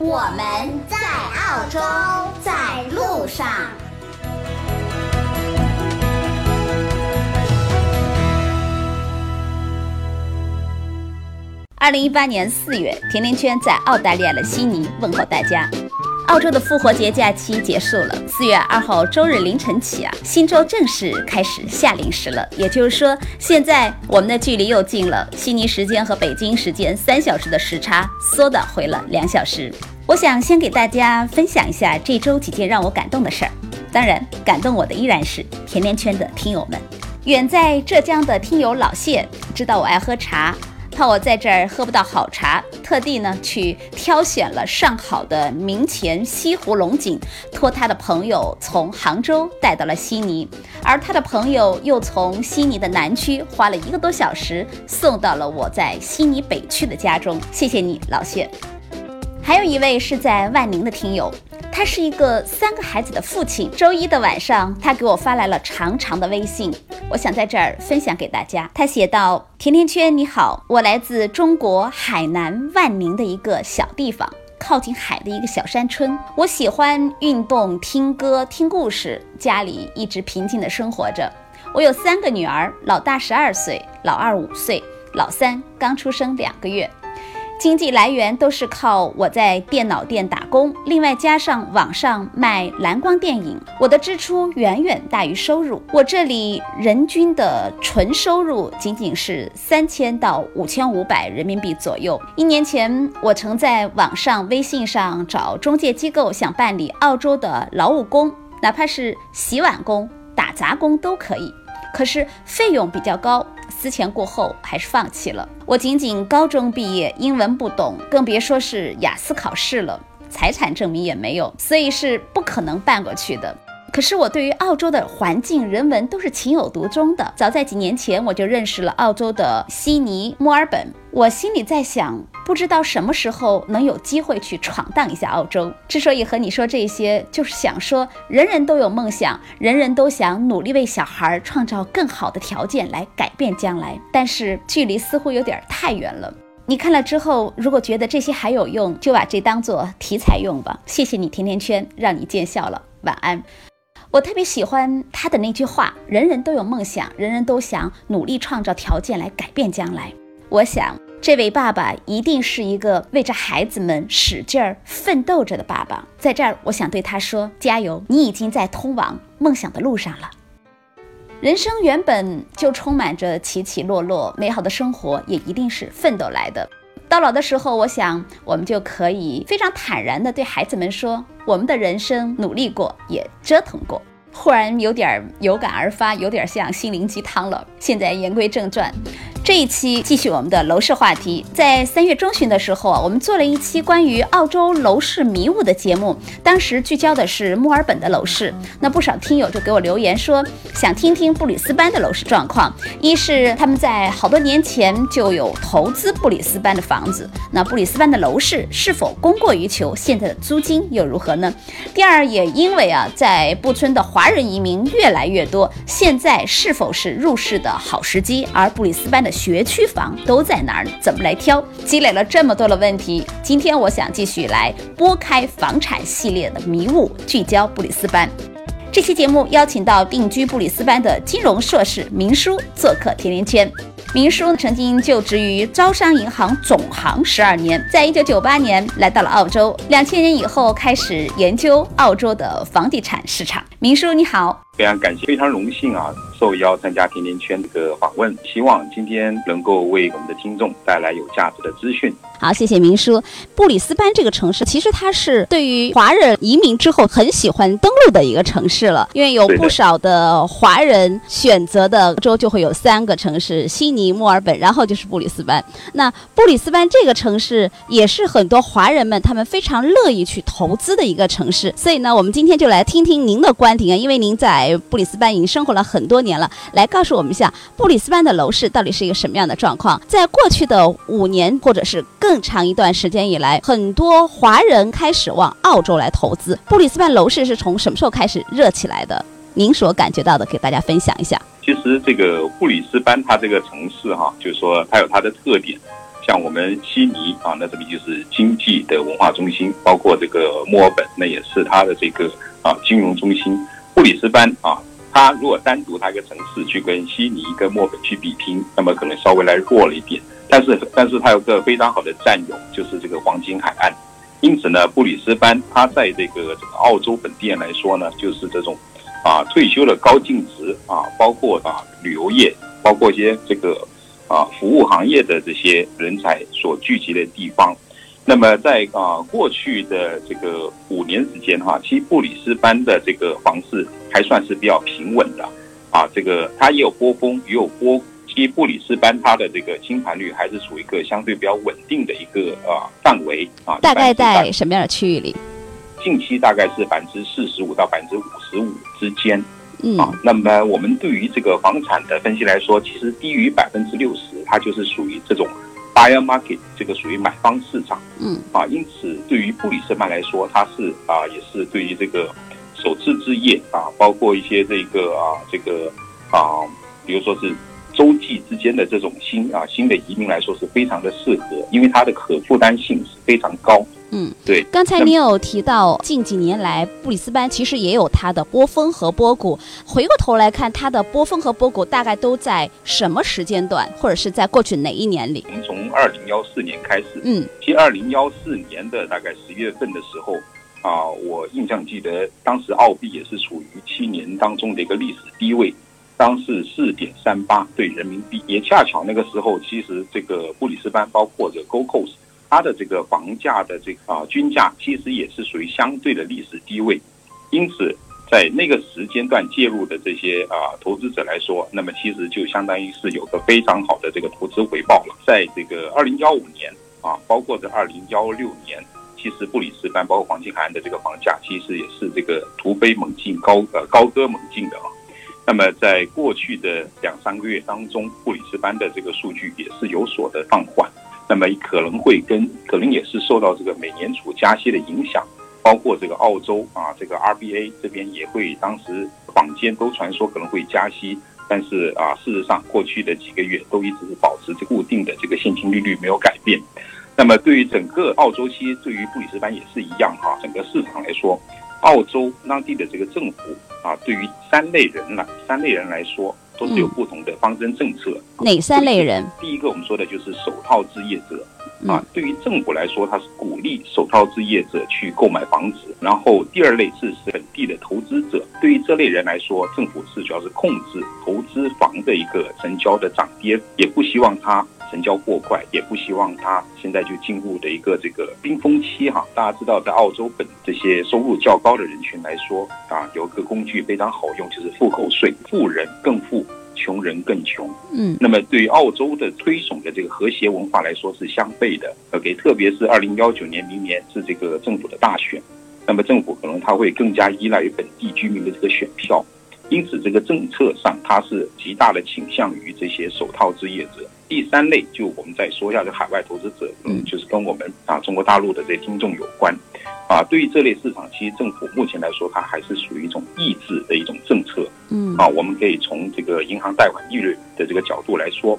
我们在澳洲，在路上。二零一八年四月，甜甜圈在澳大利亚的悉尼问候大家。澳洲的复活节假期结束了，四月二号周日凌晨起啊，新州正式开始夏令时了。也就是说，现在我们的距离又近了，悉尼时间和北京时间三小时的时差缩短回了两小时。我想先给大家分享一下这周几件让我感动的事儿。当然，感动我的依然是甜甜圈的听友们。远在浙江的听友老谢知道我爱喝茶。怕我在这儿喝不到好茶，特地呢去挑选了上好的明前西湖龙井，托他的朋友从杭州带到了悉尼，而他的朋友又从悉尼的南区花了一个多小时送到了我在悉尼北区的家中。谢谢你，老谢。还有一位是在万宁的听友。他是一个三个孩子的父亲。周一的晚上，他给我发来了长长的微信，我想在这儿分享给大家。他写道：“甜甜圈，你好，我来自中国海南万宁的一个小地方，靠近海的一个小山村。我喜欢运动、听歌、听故事，家里一直平静的生活着。我有三个女儿，老大十二岁，老二五岁，老三刚出生两个月。”经济来源都是靠我在电脑店打工，另外加上网上卖蓝光电影，我的支出远远大于收入。我这里人均的纯收入仅仅是三千到五千五百人民币左右。一年前，我曾在网上微信上找中介机构，想办理澳洲的劳务工，哪怕是洗碗工、打杂工都可以，可是费用比较高。思前过后，还是放弃了。我仅仅高中毕业，英文不懂，更别说是雅思考试了，财产证明也没有，所以是不可能办过去的。可是我对于澳洲的环境、人文都是情有独钟的。早在几年前，我就认识了澳洲的悉尼、墨尔本。我心里在想，不知道什么时候能有机会去闯荡一下澳洲。之所以和你说这些，就是想说，人人都有梦想，人人都想努力为小孩创造更好的条件来改变将来。但是距离似乎有点太远了。你看了之后，如果觉得这些还有用，就把这当做题材用吧。谢谢你，甜甜圈，让你见笑了。晚安。我特别喜欢他的那句话：“人人都有梦想，人人都想努力创造条件来改变将来。”我想，这位爸爸一定是一个为着孩子们使劲儿奋斗着的爸爸。在这儿，我想对他说：“加油，你已经在通往梦想的路上了。”人生原本就充满着起起落落，美好的生活也一定是奋斗来的。到老的时候，我想我们就可以非常坦然地对孩子们说：“我们的人生努力过，也折腾过。”忽然有点有感而发，有点像心灵鸡汤了。现在言归正传。这一期继续我们的楼市话题。在三月中旬的时候啊，我们做了一期关于澳洲楼市迷雾的节目，当时聚焦的是墨尔本的楼市。那不少听友就给我留言说，想听听布里斯班的楼市状况。一是他们在好多年前就有投资布里斯班的房子，那布里斯班的楼市是否供过于求？现在的租金又如何呢？第二，也因为啊，在布村的华人移民越来越多，现在是否是入市的好时机？而布里斯班的学区房都在哪儿？怎么来挑？积累了这么多的问题，今天我想继续来拨开房产系列的迷雾，聚焦布里斯班。这期节目邀请到定居布里斯班的金融硕士明叔做客甜甜圈。明叔曾经就职于招商银行总行十二年，在一九九八年来到了澳洲，两千年以后开始研究澳洲的房地产市场。明叔你好。非常感谢，非常荣幸啊，受邀参加甜甜圈这个访问，希望今天能够为我们的听众带来有价值的资讯。好，谢谢明叔。布里斯班这个城市，其实它是对于华人移民之后很喜欢登陆的一个城市了，因为有不少的华人选择的州就会有三个城市：悉悉尼、墨尔本，然后就是布里斯班。那布里斯班这个城市也是很多华人们他们非常乐意去投资的一个城市。所以呢，我们今天就来听听您的观点啊，因为您在布里斯班已经生活了很多年了，来告诉我们一下布里斯班的楼市到底是一个什么样的状况。在过去的五年或者是更更长一段时间以来，很多华人开始往澳洲来投资。布里斯班楼市是从什么时候开始热起来的？您所感觉到的，给大家分享一下。其实这个布里斯班它这个城市哈，就是说它有它的特点，像我们悉尼啊，那这里就是经济的文化中心，包括这个墨尔本，那也是它的这个啊金融中心。布里斯班啊，它如果单独它一个城市去跟悉尼、跟墨尔去比拼，那么可能稍微来弱了一点。但是，但是它有个非常好的战友，就是这个黄金海岸。因此呢，布里斯班它在这个这个澳洲本地人来说呢，就是这种。啊，退休的高净值啊，包括啊旅游业，包括一些这个啊服务行业的这些人才所聚集的地方。那么在啊过去的这个五年时间哈，其实布里斯班的这个房市还算是比较平稳的啊。这个它也有波峰，也有波。其实布里斯班它的这个清盘率还是属于一个相对比较稳定的一个啊范围啊。大概在什么样的区域里？近期大概是百分之四十五到百分之五十五之间，嗯啊，那么我们对于这个房产的分析来说，其实低于百分之六十，它就是属于这种 buyer market，这个属于买方市场，嗯啊，因此对于布里斯曼来说，它是啊，也是对于这个首次置业啊，包括一些这个啊，这个啊，比如说是洲际之间的这种新啊新的移民来说是非常的适合，因为它的可负担性是非常高。嗯，对。刚才你有提到，近几年来布里斯班其实也有它的波峰和波谷。回过头来看，它的波峰和波谷大概都在什么时间段，或者是在过去哪一年里？我们从二零幺四年开始，嗯，其实二零幺四年的大概十月份的时候，啊，我印象记得当时澳币也是处于七年当中的一个历史低位，当时四点三八对人民币，也恰巧那个时候，其实这个布里斯班包括着 Gold Coast。它的这个房价的这个啊均价其实也是属于相对的历史低位，因此在那个时间段介入的这些啊投资者来说，那么其实就相当于是有个非常好的这个投资回报了。在这个二零幺五年啊，包括在二零幺六年，其实布里斯班包括黄金海岸的这个房价其实也是这个突飞猛进、高呃高歌猛进的啊。那么在过去的两三个月当中，布里斯班的这个数据也是有所的放缓。那么可能会跟可能也是受到这个美联储加息的影响，包括这个澳洲啊，这个 RBA 这边也会当时坊间都传说可能会加息，但是啊，事实上过去的几个月都一直是保持着固定的这个现金利率没有改变。那么对于整个澳洲期，对于布里斯班也是一样哈，整个市场来说，澳洲当地的这个政府啊，对于三类人来三类人来说。都是有不同的方针政策。哪三类人？第一个我们说的就是首套置业者啊，对于政府来说，它是鼓励首套置业者去购买房子。然后第二类是本地的投资者，对于这类人来说，政府是主要是控制投资房的一个成交的涨跌，也不希望它。成交过快，也不希望它现在就进入的一个这个冰封期哈。大家知道，在澳洲本这些收入较高的人群来说啊，有个工具非常好用，就是复扣税，富人更富，穷人更穷。嗯，那么对于澳洲的推崇的这个和谐文化来说是相悖的。OK，特别是二零幺九年明年是这个政府的大选，那么政府可能他会更加依赖于本地居民的这个选票，因此这个政策上它是极大的倾向于这些首套置业者。第三类就我们再说一下，这海外投资者，嗯，就是跟我们啊中国大陆的这些听众有关，啊，对于这类市场，其实政府目前来说，它还是属于一种抑制的一种政策，嗯，啊，我们可以从这个银行贷款利率的这个角度来说，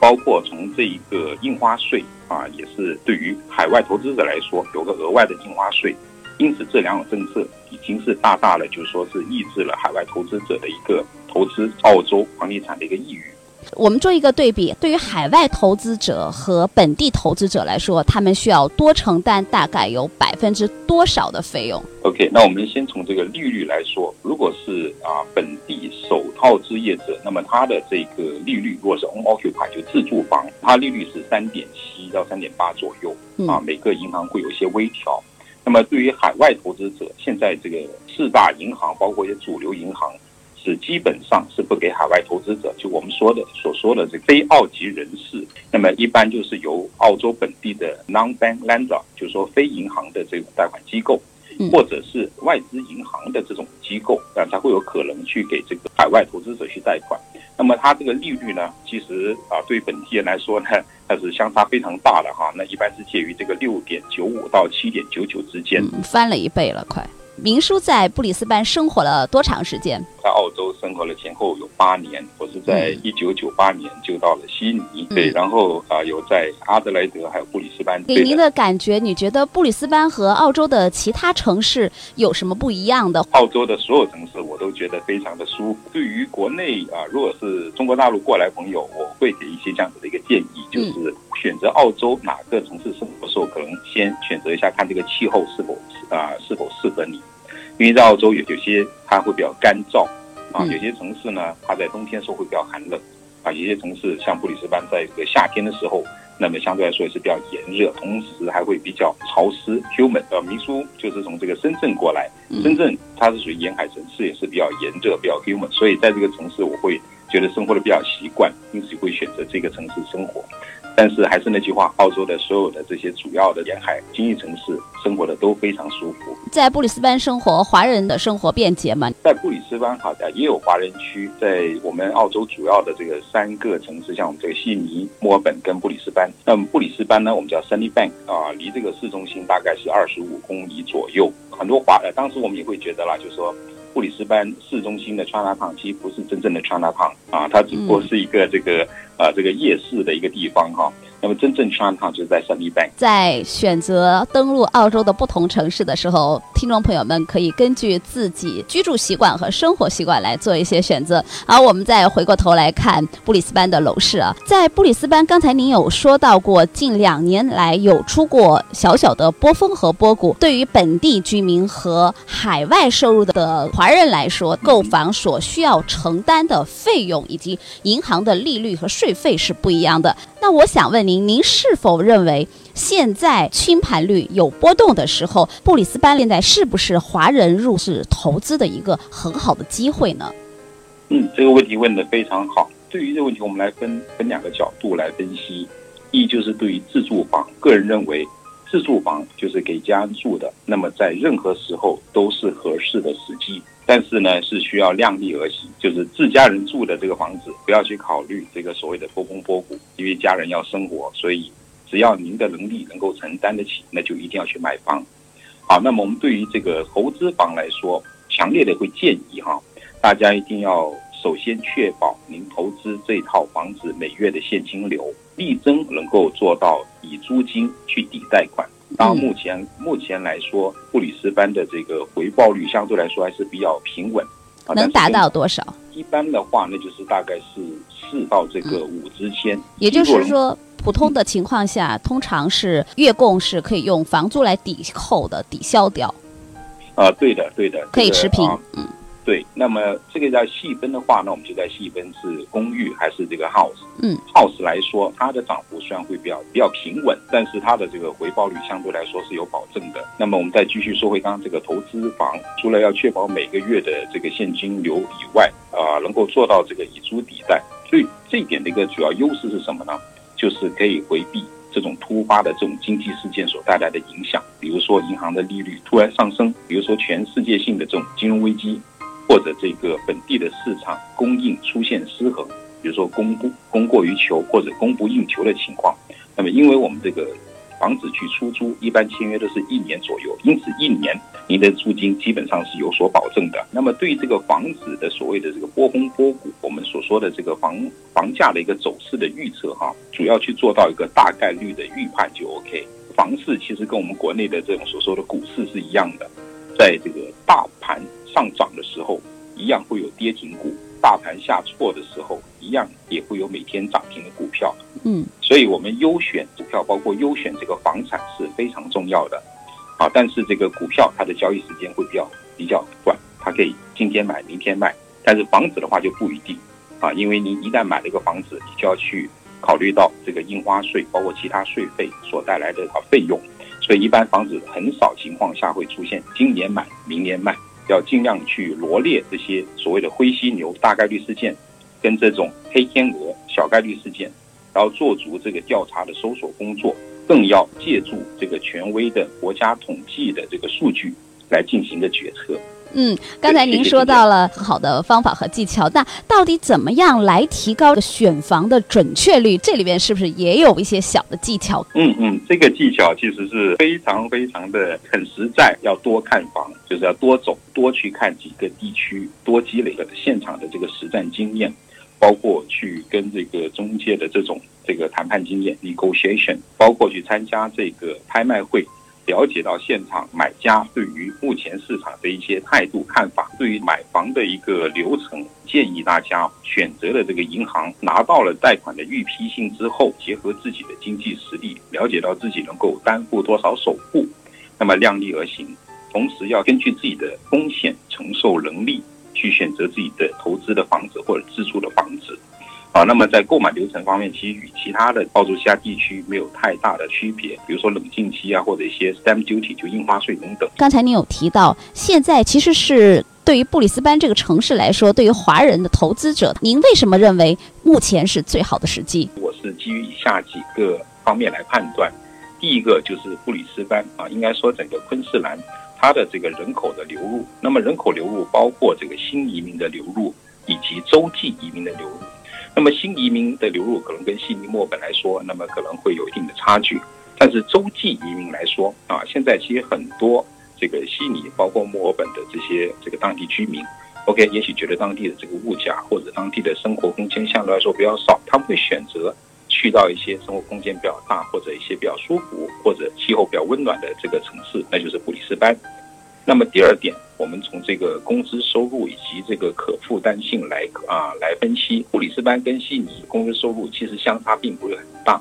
包括从这一个印花税啊，也是对于海外投资者来说有个额外的印花税，因此这两种政策已经是大大的就是说是抑制了海外投资者的一个投资澳洲房地产的一个意愿。我们做一个对比，对于海外投资者和本地投资者来说，他们需要多承担大概有百分之多少的费用？OK，那我们先从这个利率来说，如果是啊本地首套置业者，那么它的这个利率，如果是 on occupy 就自住房，它利率是三点七到三点八左右啊，每个银行会有一些微调。那么对于海外投资者，现在这个四大银行包括一些主流银行。是基本上是不给海外投资者，就我们说的所说的这非澳籍人士，那么一般就是由澳洲本地的 non-bank lender，就是说非银行的这种贷款机构，或者是外资银行的这种机构啊，才会有可能去给这个海外投资者去贷款。那么它这个利率呢，其实啊，对本地人来说呢，它是相差非常大的哈。那一般是介于这个六点九五到七点九九之间，翻了一倍了，快。明叔在布里斯班生活了多长时间？在澳洲生活了前后有八年，我是在一九九八年就到了悉尼，对，然后啊有在阿德莱德还有布里斯班。给您的感觉，你觉得布里斯班和澳洲的其他城市有什么不一样的？澳洲的所有城市我都觉得非常的舒服。对于国内啊，如果是中国大陆过来朋友，我会给一些这样子的一个建议，就是选择澳洲哪个城市生活的时候，可能先选择一下看这个气候是否啊是否适合你。因为在澳洲有有些它会比较干燥，啊，有些城市呢，它在冬天时候会比较寒冷，啊，有些城市像布里斯班，在这个夏天的时候，那么相对来说也是比较炎热，同时还会比较潮湿。Human。呃，明叔就是从这个深圳过来，深圳它是属于沿海城市，也是比较炎热，比较 human，所以在这个城市我会觉得生活的比较习惯，因此会选择这个城市生活。但是还是那句话，澳洲的所有的这些主要的沿海经济城市生活的都非常舒服。在布里斯班生活，华人的生活便捷吗？在布里斯班，好的也有华人区。在我们澳洲主要的这个三个城市，像我们这个悉尼、墨尔本跟布里斯班。那么布里斯班呢，我们叫 Sunny Bank 啊，离这个市中心大概是二十五公里左右。很多华呃，当时我们也会觉得啦，就是说布里斯班市中心的 China Town 其实不是真正的 China Town 啊，它只不过是一个这个。啊，这个夜市的一个地方哈，那么真正 Chinatown 就在 Sunny Bank。在选择登陆澳洲的不同城市的时候，听众朋友们可以根据自己居住习惯和生活习惯来做一些选择。而我们再回过头来看布里斯班的楼市啊，在布里斯班，刚才您有说到过，近两年来有出过小小的波峰和波谷。对于本地居民和海外收入的华人来说，购房所需要承担的费用以及银行的利率和。税费是不一样的。那我想问您，您是否认为现在清盘率有波动的时候，布里斯班现在是不是华人入市投资的一个很好的机会呢？嗯，这个问题问的非常好。对于这个问题，我们来分分两个角度来分析。一就是对于自住房，个人认为自住房就是给家人住的，那么在任何时候都是合适的时机。但是呢，是需要量力而行，就是自家人住的这个房子，不要去考虑这个所谓的波峰波谷，因为家人要生活，所以只要您的能力能够承担得起，那就一定要去买房。好，那么我们对于这个投资房来说，强烈的会建议哈，大家一定要首先确保您投资这套房子每月的现金流，力争能够做到以租金去抵贷款。到目前目前来说，布里斯班的这个回报率相对来说还是比较平稳，能达到多少？一般的话，那就是大概是四到这个五之间。也就是说，普通的情况下，通常是月供是可以用房租来抵扣的，抵消掉。啊，对的，对的，可以持平，嗯。对，那么这个在细分的话，那我们就在细分是公寓还是这个 house。嗯，house 来说，它的涨幅虽然会比较比较平稳，但是它的这个回报率相对来说是有保证的。那么我们再继续说回刚刚这个投资房，除了要确保每个月的这个现金流以外，啊，能够做到这个以租抵贷，所以这一点的一个主要优势是什么呢？就是可以回避这种突发的这种经济事件所带来的影响，比如说银行的利率突然上升，比如说全世界性的这种金融危机。或者这个本地的市场供应出现失衡，比如说供不供过于求或者供不应求的情况，那么因为我们这个房子去出租，一般签约都是一年左右，因此一年您的租金基本上是有所保证的。那么对于这个房子的所谓的这个波峰波谷，我们所说的这个房房价的一个走势的预测哈，主要去做到一个大概率的预判就 OK。房市其实跟我们国内的这种所说的股市是一样的，在这个大盘。上涨的时候，一样会有跌停股；大盘下挫的时候，一样也会有每天涨停的股票。嗯，所以我们优选股票，包括优选这个房产是非常重要的。啊，但是这个股票它的交易时间会比较比较短，它可以今天买明天卖。但是房子的话就不一定啊，因为您一旦买了一个房子，你就要去考虑到这个印花税，包括其他税费所带来的啊费用。所以一般房子很少情况下会出现今年买明年卖，要尽量去罗列这些所谓的灰犀牛大概率事件，跟这种黑天鹅小概率事件，然后做足这个调查的搜索工作，更要借助这个权威的国家统计的这个数据来进行个决策。嗯，刚才您说到了好的方法和技巧，那到底怎么样来提高选房的准确率？这里边是不是也有一些小的技巧？嗯嗯，这个技巧其实是非常非常的很实在，要多看房，就是要多走，多去看几个地区，多积累的现场的这个实战经验，包括去跟这个中介的这种这个谈判经验 （negotiation），包括去参加这个拍卖会。了解到现场买家对于目前市场的一些态度看法，对于买房的一个流程，建议大家选择了这个银行，拿到了贷款的预批信之后，结合自己的经济实力，了解到自己能够担负多少首付，那么量力而行，同时要根据自己的风险承受能力去选择自己的投资的房子或者自住的房子。啊，那么在购买流程方面，其实与其他的澳洲其他地区没有太大的区别。比如说冷静期啊，或者一些 stamp duty 就印花税等等。刚才您有提到，现在其实是对于布里斯班这个城市来说，对于华人的投资者，您为什么认为目前是最好的时机？我是基于以下几个方面来判断。第一个就是布里斯班啊，应该说整个昆士兰它的这个人口的流入，那么人口流入包括这个新移民的流入以及洲际移民的流入。那么新移民的流入可能跟悉尼、墨尔本来说，那么可能会有一定的差距。但是洲际移民来说啊，现在其实很多这个悉尼，包括墨尔本的这些这个当地居民，OK，也许觉得当地的这个物价或者当地的生活空间相对来说比较少，他们会选择去到一些生活空间比较大或者一些比较舒服或者气候比较温暖的这个城市，那就是布里斯班。那么第二点，我们从这个工资收入以及这个可负担性来啊来分析，布里斯班跟悉尼工资收入其实相差并不是很大，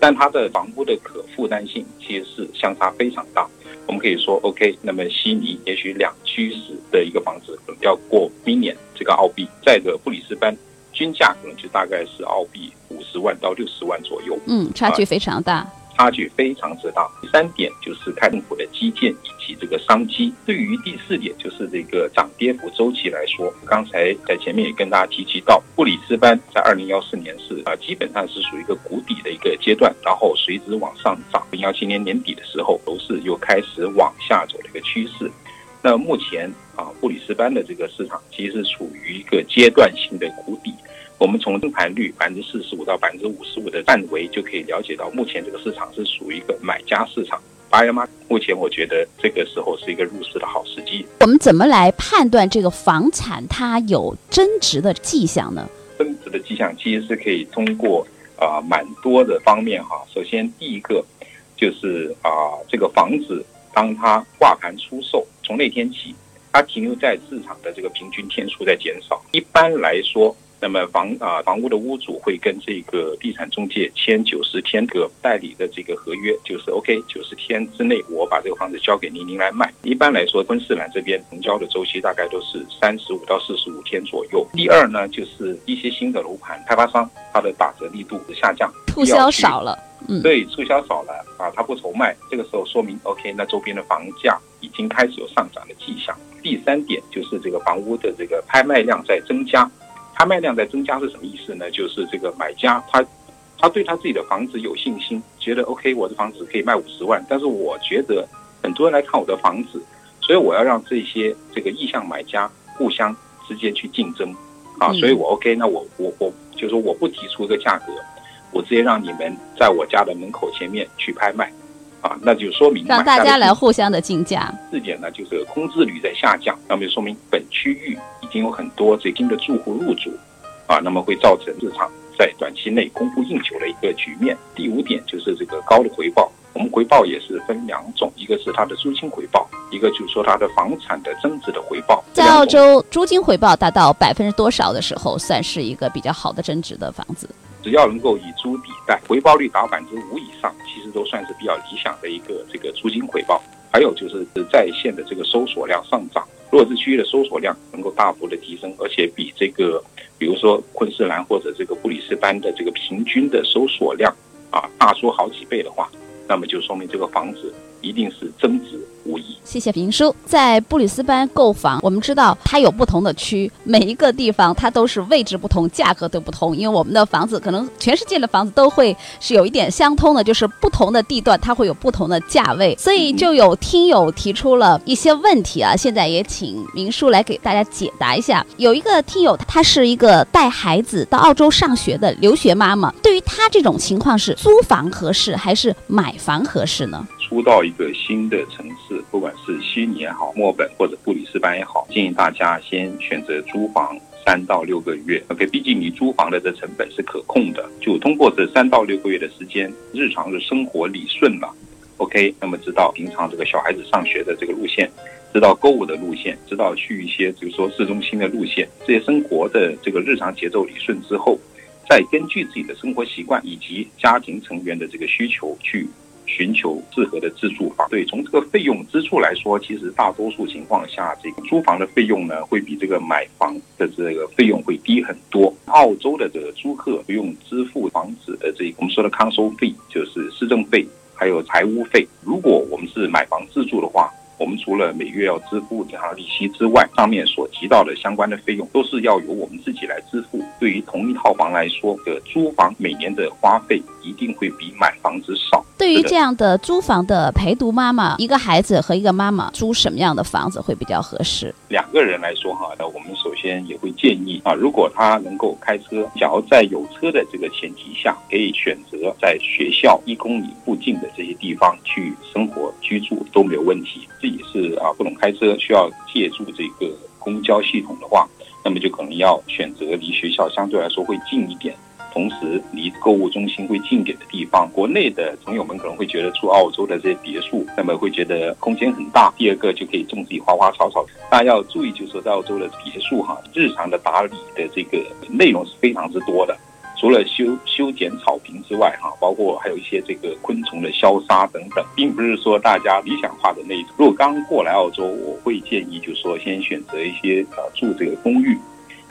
但它的房屋的可负担性其实是相差非常大。我们可以说，OK，那么悉尼也许两居室的一个房子可能要过 million 这个澳币，在的布里斯班均价可能就大概是澳币五十万到六十万左右。嗯，差距非常大。差距非常之大。第三点就是看政府的基建以及这个商机。对于第四点就是这个涨跌幅周期来说，刚才在前面也跟大家提及到，布里斯班在二零幺四年是啊基本上是属于一个谷底的一个阶段，然后随之往上涨。零幺七年年底的时候，楼市又开始往下走的一个趋势。那目前啊，布里斯班的这个市场其实是处于一个阶段性的谷底。我们从正盘率百分之四十五到百分之五十五的范围，就可以了解到目前这个市场是属于一个买家市场。八爷吗？目前我觉得这个时候是一个入市的好时机。我们怎么来判断这个房产它有增值的迹象呢？增值的迹象其实是可以通过啊蛮多的方面哈。首先第一个就是啊这个房子当它挂牌出售，从那天起，它停留在市场的这个平均天数在减少。一般来说。那么房啊，房屋的屋主会跟这个地产中介签九十天的代理的这个合约，就是 OK，九十天之内我把这个房子交给您，您来卖。一般来说，昆士兰这边成交的周期大概都是三十五到四十五天左右。第二呢，就是一些新的楼盘开发商，它的打折力度下降，促销少了，嗯，对，促销少了啊，他不愁卖，这个时候说明 OK，那周边的房价已经开始有上涨的迹象。第三点就是这个房屋的这个拍卖量在增加。拍卖量在增加是什么意思呢？就是这个买家他，他对他自己的房子有信心，觉得 OK，我的房子可以卖五十万。但是我觉得很多人来看我的房子，所以我要让这些这个意向买家互相之间去竞争啊。所以我 OK，那我我我就说我不提出一个价格，我直接让你们在我家的门口前面去拍卖啊，那就说明让大家来互相的竞价。四点呢，就是空置率在下降，那么就说明本区域。已经有很多最新的住户入住，啊，那么会造成市场在短期内供不应求的一个局面。第五点就是这个高的回报，我们回报也是分两种，一个是它的租金回报，一个就是说它的房产的增值的回报。在澳洲，租金回报达到百分之多少的时候，算是一个比较好的增值的房子？只要能够以租抵贷，回报率达百分之五以上，其实都算是比较理想的一个这个租金回报。还有就是在线的这个搜索量上涨。弱势区域的搜索量能够大幅的提升，而且比这个，比如说昆士兰或者这个布里斯班的这个平均的搜索量啊，大出好几倍的话，那么就说明这个房子一定是增值。谢谢明叔。在布里斯班购房，我们知道它有不同的区，每一个地方它都是位置不同，价格都不同。因为我们的房子可能全世界的房子都会是有一点相通的，就是不同的地段它会有不同的价位，所以就有听友提出了一些问题啊。现在也请明叔来给大家解答一下。有一个听友，他是一个带孩子到澳洲上学的留学妈妈，对于他这种情况是租房合适还是买房合适呢？租到一个新的城市，不管是悉尼也好，墨本或者布里斯班也好，建议大家先选择租房三到六个月。OK，毕竟你租房的这成本是可控的，就通过这三到六个月的时间，日常的生活理顺了。OK，那么知道平常这个小孩子上学的这个路线，知道购物的路线，知道去一些比如说市中心的路线，这些生活的这个日常节奏理顺之后，再根据自己的生活习惯以及家庭成员的这个需求去。寻求适合的自住房。对，从这个费用支出来说，其实大多数情况下，这个租房的费用呢，会比这个买房的这个费用会低很多。澳洲的这个租客不用支付房子的这个我们说的康收费，就是市政费，还有财务费。如果我们是买房自住的话。我们除了每月要支付银行利息之外，上面所提到的相关的费用都是要由我们自己来支付。对于同一套房来说，的租房每年的花费一定会比买房子少。对于这样的租房的陪读妈妈，一个孩子和一个妈妈租什么样的房子会比较合适？两个人来说哈，那我们首先也会建议啊，如果他能够开车，想要在有车的这个前提下，可以选择在学校一公里附近的这些地方去生活居住都没有问题。自己是啊，不懂开车需要借助这个公交系统的话，那么就可能要选择离学校相对来说会近一点，同时离购物中心会近点的地方。国内的朋友们可能会觉得住澳洲的这些别墅，那么会觉得空间很大。第二个就可以种自己花花草草。大家要注意，就是说在澳洲的别墅哈，日常的打理的这个内容是非常之多的。除了修修剪草坪之外，哈，包括还有一些这个昆虫的消杀等等，并不是说大家理想化的那种。如果刚过来澳洲，我会建议就是说先选择一些啊住这个公寓。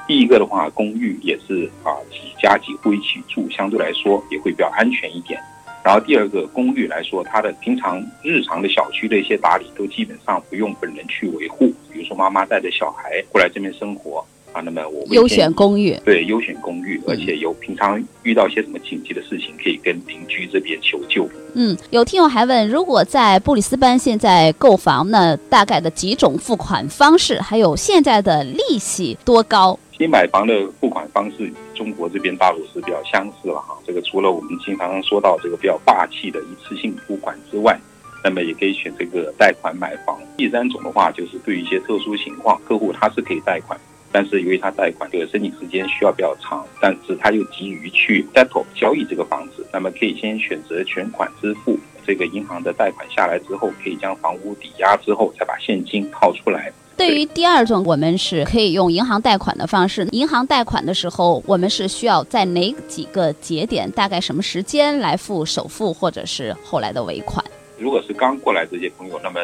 第一个的话，公寓也是啊几家几户一起住，相对来说也会比较安全一点。然后第二个公寓来说，它的平常日常的小区的一些打理都基本上不用本人去维护，比如说妈妈带着小孩过来这边生活。啊，那么我优选公寓，对，优选公寓，而且有平常遇到一些什么紧急的事情，可以跟邻居这边求救。嗯，有听友还问，如果在布里斯班现在购房，呢大概的几种付款方式，还有现在的利息多高？新买房的付款方式与，中国这边大陆是比较相似了哈。这个除了我们经常说到这个比较霸气的一次性付款之外，那么也可以选这个贷款买房。第三种的话，就是对于一些特殊情况，客户他是可以贷款。但是由于他贷款这个申请时间需要比较长，但是他又急于去 settle 交易这个房子，那么可以先选择全款支付。这个银行的贷款下来之后，可以将房屋抵押之后，再把现金套出来。对于第二种，我们是可以用银行贷款的方式。银行贷款的时候，我们是需要在哪几个节点，大概什么时间来付首付或者是后来的尾款？如果是刚过来这些朋友，那么。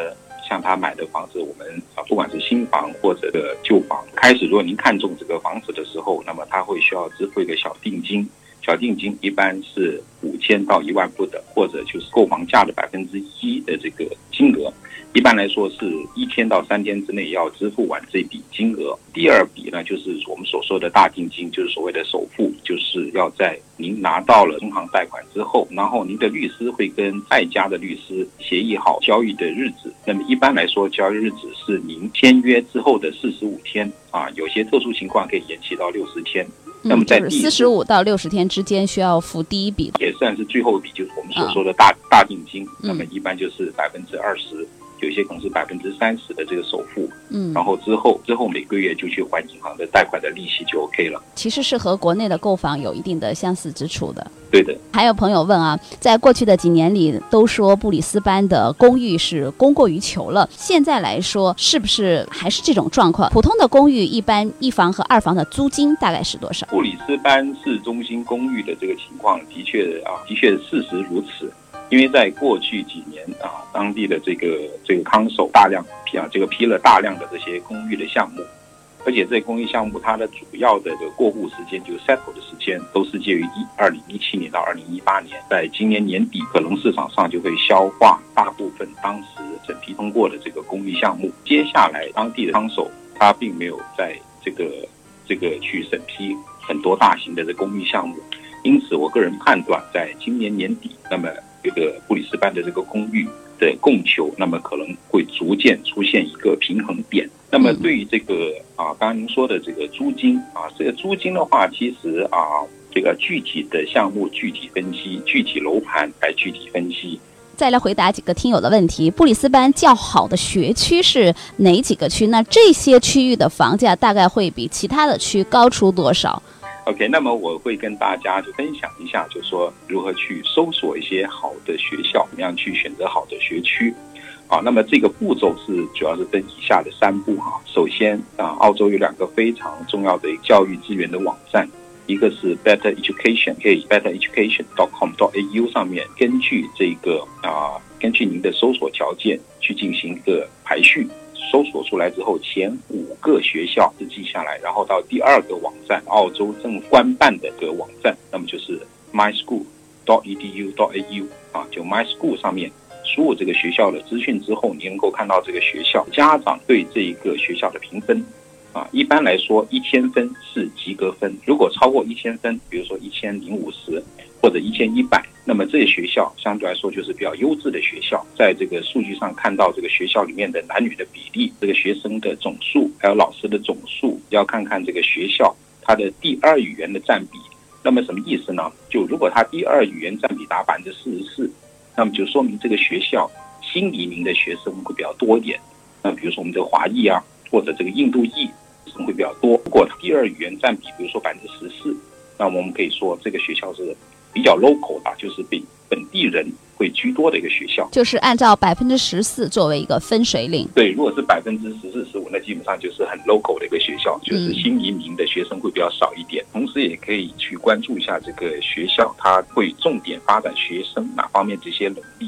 像他买的房子，我们啊，不管是新房或者的旧房，开始如果您看中这个房子的时候，那么他会需要支付一个小定金，小定金一般是五千到一万不等，或者就是购房价的百分之一的这个金额。一般来说是一天到三天之内要支付完这笔金额。第二笔呢，就是我们所说的大定金，就是所谓的首付，就是要在您拿到了银行贷款之后，然后您的律师会跟爱家的律师协议好交易的日子。那么一般来说，交易日子是您签约之后的四十五天啊，有些特殊情况可以延期到六十天。那么在四十五到六十天之间需要付第一笔，也算是最后一笔，就是我们所说的大大定金。那么一般就是百分之二十。有些可能是百分之三十的这个首付，嗯，然后之后之后每个月就去还银行的贷款的利息就 OK 了。其实是和国内的购房有一定的相似之处的。对的。还有朋友问啊，在过去的几年里都说布里斯班的公寓是供过于求了，现在来说是不是还是这种状况？普通的公寓一般一房和二房的租金大概是多少？布里斯班市中心公寓的这个情况的确啊，的确事实如此。因为在过去几年啊，当地的这个这个康首大量批啊，这个批了大量的这些公寓的项目，而且这公寓项目它的主要的这个过户时间，就 settle 的时间，都是介于一二零一七年到二零一八年。在今年年底，可能市场上就会消化大部分当时审批通过的这个公寓项目。接下来，当地的康手他并没有在这个这个去审批很多大型的这公寓项目，因此，我个人判断，在今年年底，那么这个布里斯班的这个公寓的供求，那么可能会逐渐出现一个平衡点。那么对于这个啊，刚刚您说的这个租金啊，这个租金的话，其实啊，这个具体的项目具体分析，具体楼盘来具体分析。再来回答几个听友的问题：布里斯班较好的学区是哪几个区？那这些区域的房价大概会比其他的区高出多少？OK，那么我会跟大家就分享一下，就是说如何去搜索一些好的学校，怎么样去选择好的学区。好，那么这个步骤是主要是分以下的三步哈。首先啊，澳洲有两个非常重要的教育资源的网站，一个是 Better Education，可以 Better Education dot com dot A U 上面根据这个啊，根据您的搜索条件去进行一个排序，搜索出来之后前五个学校是记下来，然后到第二个网站，澳洲政府官办的这个网站，那么就是 myschool. dot edu. dot au 啊，就 MySchool 上面。输入这个学校的资讯之后，你能够看到这个学校家长对这一个学校的评分，啊，一般来说一千分是及格分，如果超过一千分，比如说一千零五十或者一千一百，那么这些学校相对来说就是比较优质的学校。在这个数据上看到这个学校里面的男女的比例，这个学生的总数，还有老师的总数，要看看这个学校它的第二语言的占比。那么什么意思呢？就如果它第二语言占比达百分之四十四。那么就说明这个学校新移民的学生会比较多一点。那比如说我们这个华裔啊，或者这个印度裔生会比较多。如果第二语言占比，比如说百分之十四，那我们可以说这个学校是比较 local 的，就是比本地人。会居多的一个学校，就是按照百分之十四作为一个分水岭。对，如果是百分之十四十五，那基本上就是很 local 的一个学校，就是新移民的学生会比较少一点。同时，也可以去关注一下这个学校，它会重点发展学生哪方面这些能力，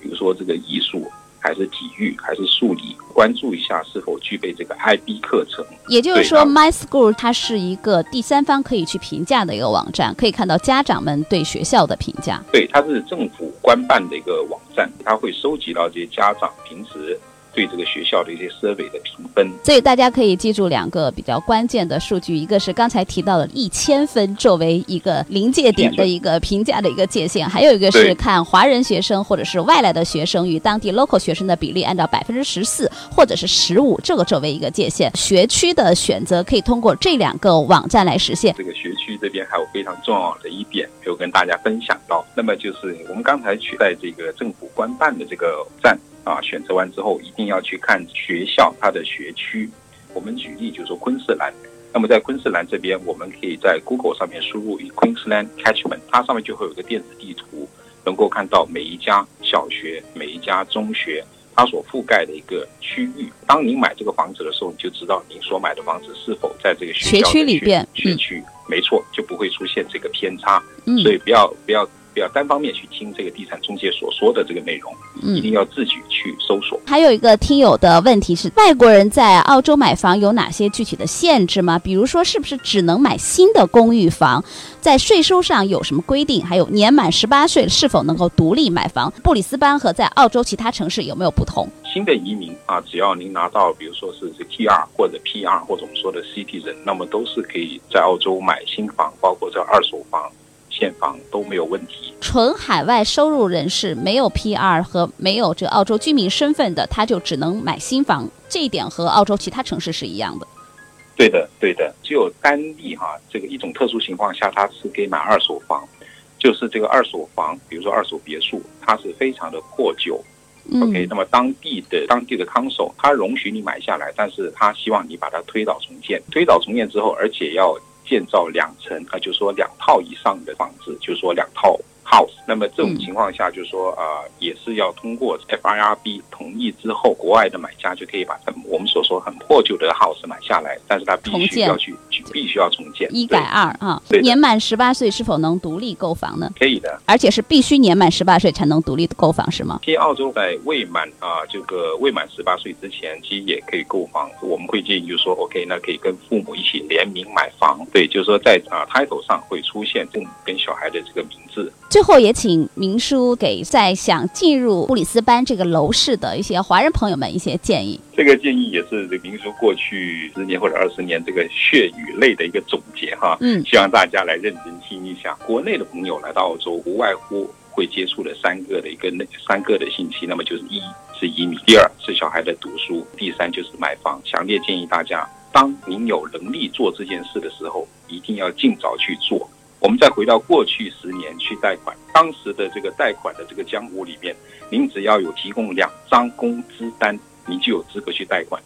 比如说这个艺术。还是体育，还是数理，关注一下是否具备这个 IB 课程。也就是说，My School 它是一个第三方可以去评价的一个网站，可以看到家长们对学校的评价。对，它是政府官办的一个网站，它会收集到这些家长平时。对这个学校的一些 survey 的评分，所以大家可以记住两个比较关键的数据，一个是刚才提到的一千分作为一个临界点的一个评价的一个界限，还有一个是看华人学生或者是外来的学生与当地 local 学生的比例，按照百分之十四或者是十五这个作为一个界限。学区的选择可以通过这两个网站来实现。这个学区这边还有非常重要的一点，没有跟大家分享到，那么就是我们刚才取在这个政府官办的这个站。啊，选择完之后一定要去看学校它的学区。我们举例，就是说昆士兰。那么在昆士兰这边，我们可以在 Google 上面输入 Queensland Catchment，它上面就会有个电子地图，能够看到每一家小学、每一家中学它所覆盖的一个区域。当您买这个房子的时候，你就知道您所买的房子是否在这个学区里边。学区没错，就不会出现这个偏差。所以不要不要。不要单方面去听这个地产中介所说的这个内容，一定要自己去搜索。还有一个听友的问题是：外国人在澳洲买房有哪些具体的限制吗？比如说，是不是只能买新的公寓房？在税收上有什么规定？还有年满十八岁是否能够独立买房？布里斯班和在澳洲其他城市有没有不同？新的移民啊，只要您拿到，比如说是这 T 二或者 P 二或者我们说的 CT 人，那么都是可以在澳洲买新房，包括这二手房。现房都没有问题。纯海外收入人士没有 PR 和没有这澳洲居民身份的，他就只能买新房。这一点和澳洲其他城市是一样的。对的，对的。只有单例哈，这个一种特殊情况下，他是可以买二手房，就是这个二手房，比如说二手别墅，它是非常的破旧。OK，那么当地的当地的康首，他容许你买下来，但是他希望你把它推倒重建。推倒重建之后，而且要。建造两层啊，就是说两套以上的房子，就是说两套 house。那么这种情况下，就是说啊，也是要通过 FIRB 同意之后，国外的买家就可以把我们所说很破旧的 house 买下来，但是它必须要去必须要重建。一改二啊，年满十八岁是否能独立购房呢？可以的，而且是必须年满十八岁才能独立购房，是吗？其实澳洲在未满啊这个未满十八岁之前，其实也可以购房。我们会建议就是说，OK，那可以跟父母一起联名买房。对，就是说在啊 title 上会出现父母跟小孩的这个名字。最后也请明叔给在想进入布里斯班这个楼市的一些华人朋友们一些建议。这个建议也是这明叔过去十年或者二十年这个血与泪的一个总结哈。嗯，希望大家来认真听一下。国内的朋友来到澳洲，无外乎会接触的三个的一个那三个的信息，那么就是一是移民，第二是小孩的读书，第三就是买房。强烈建议大家，当您有能力做这件事的时候，一定要尽早去做。我们再回到过去十年去贷款，当时的这个贷款的这个江湖里面，您只要有提供两张工资单，你就有资格去贷款。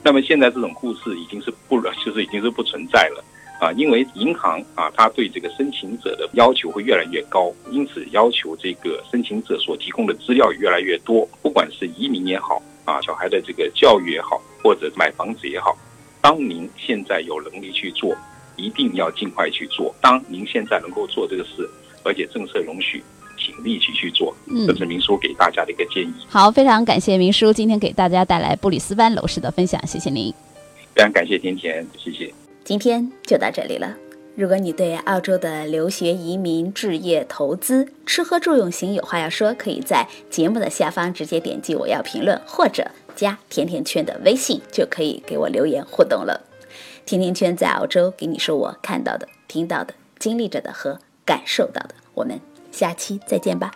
那么现在这种故事已经是不，就是已经是不存在了啊！因为银行啊，它对这个申请者的要求会越来越高，因此要求这个申请者所提供的资料越来越多。不管是移民也好啊，小孩的这个教育也好，或者买房子也好，当您现在有能力去做。一定要尽快去做。当您现在能够做这个事，而且政策容许，请立即去做。嗯，这是明叔给大家的一个建议。好，非常感谢明叔今天给大家带来布里斯班楼市的分享，谢谢您。非常感谢甜甜，谢谢。今天就到这里了。如果你对澳洲的留学、移民、置业、投资、吃喝住用行有话要说，可以在节目的下方直接点击我要评论，或者加甜甜圈的微信，就可以给我留言互动了。甜甜圈在澳洲给你说我看到的、听到的、经历着的和感受到的。我们下期再见吧。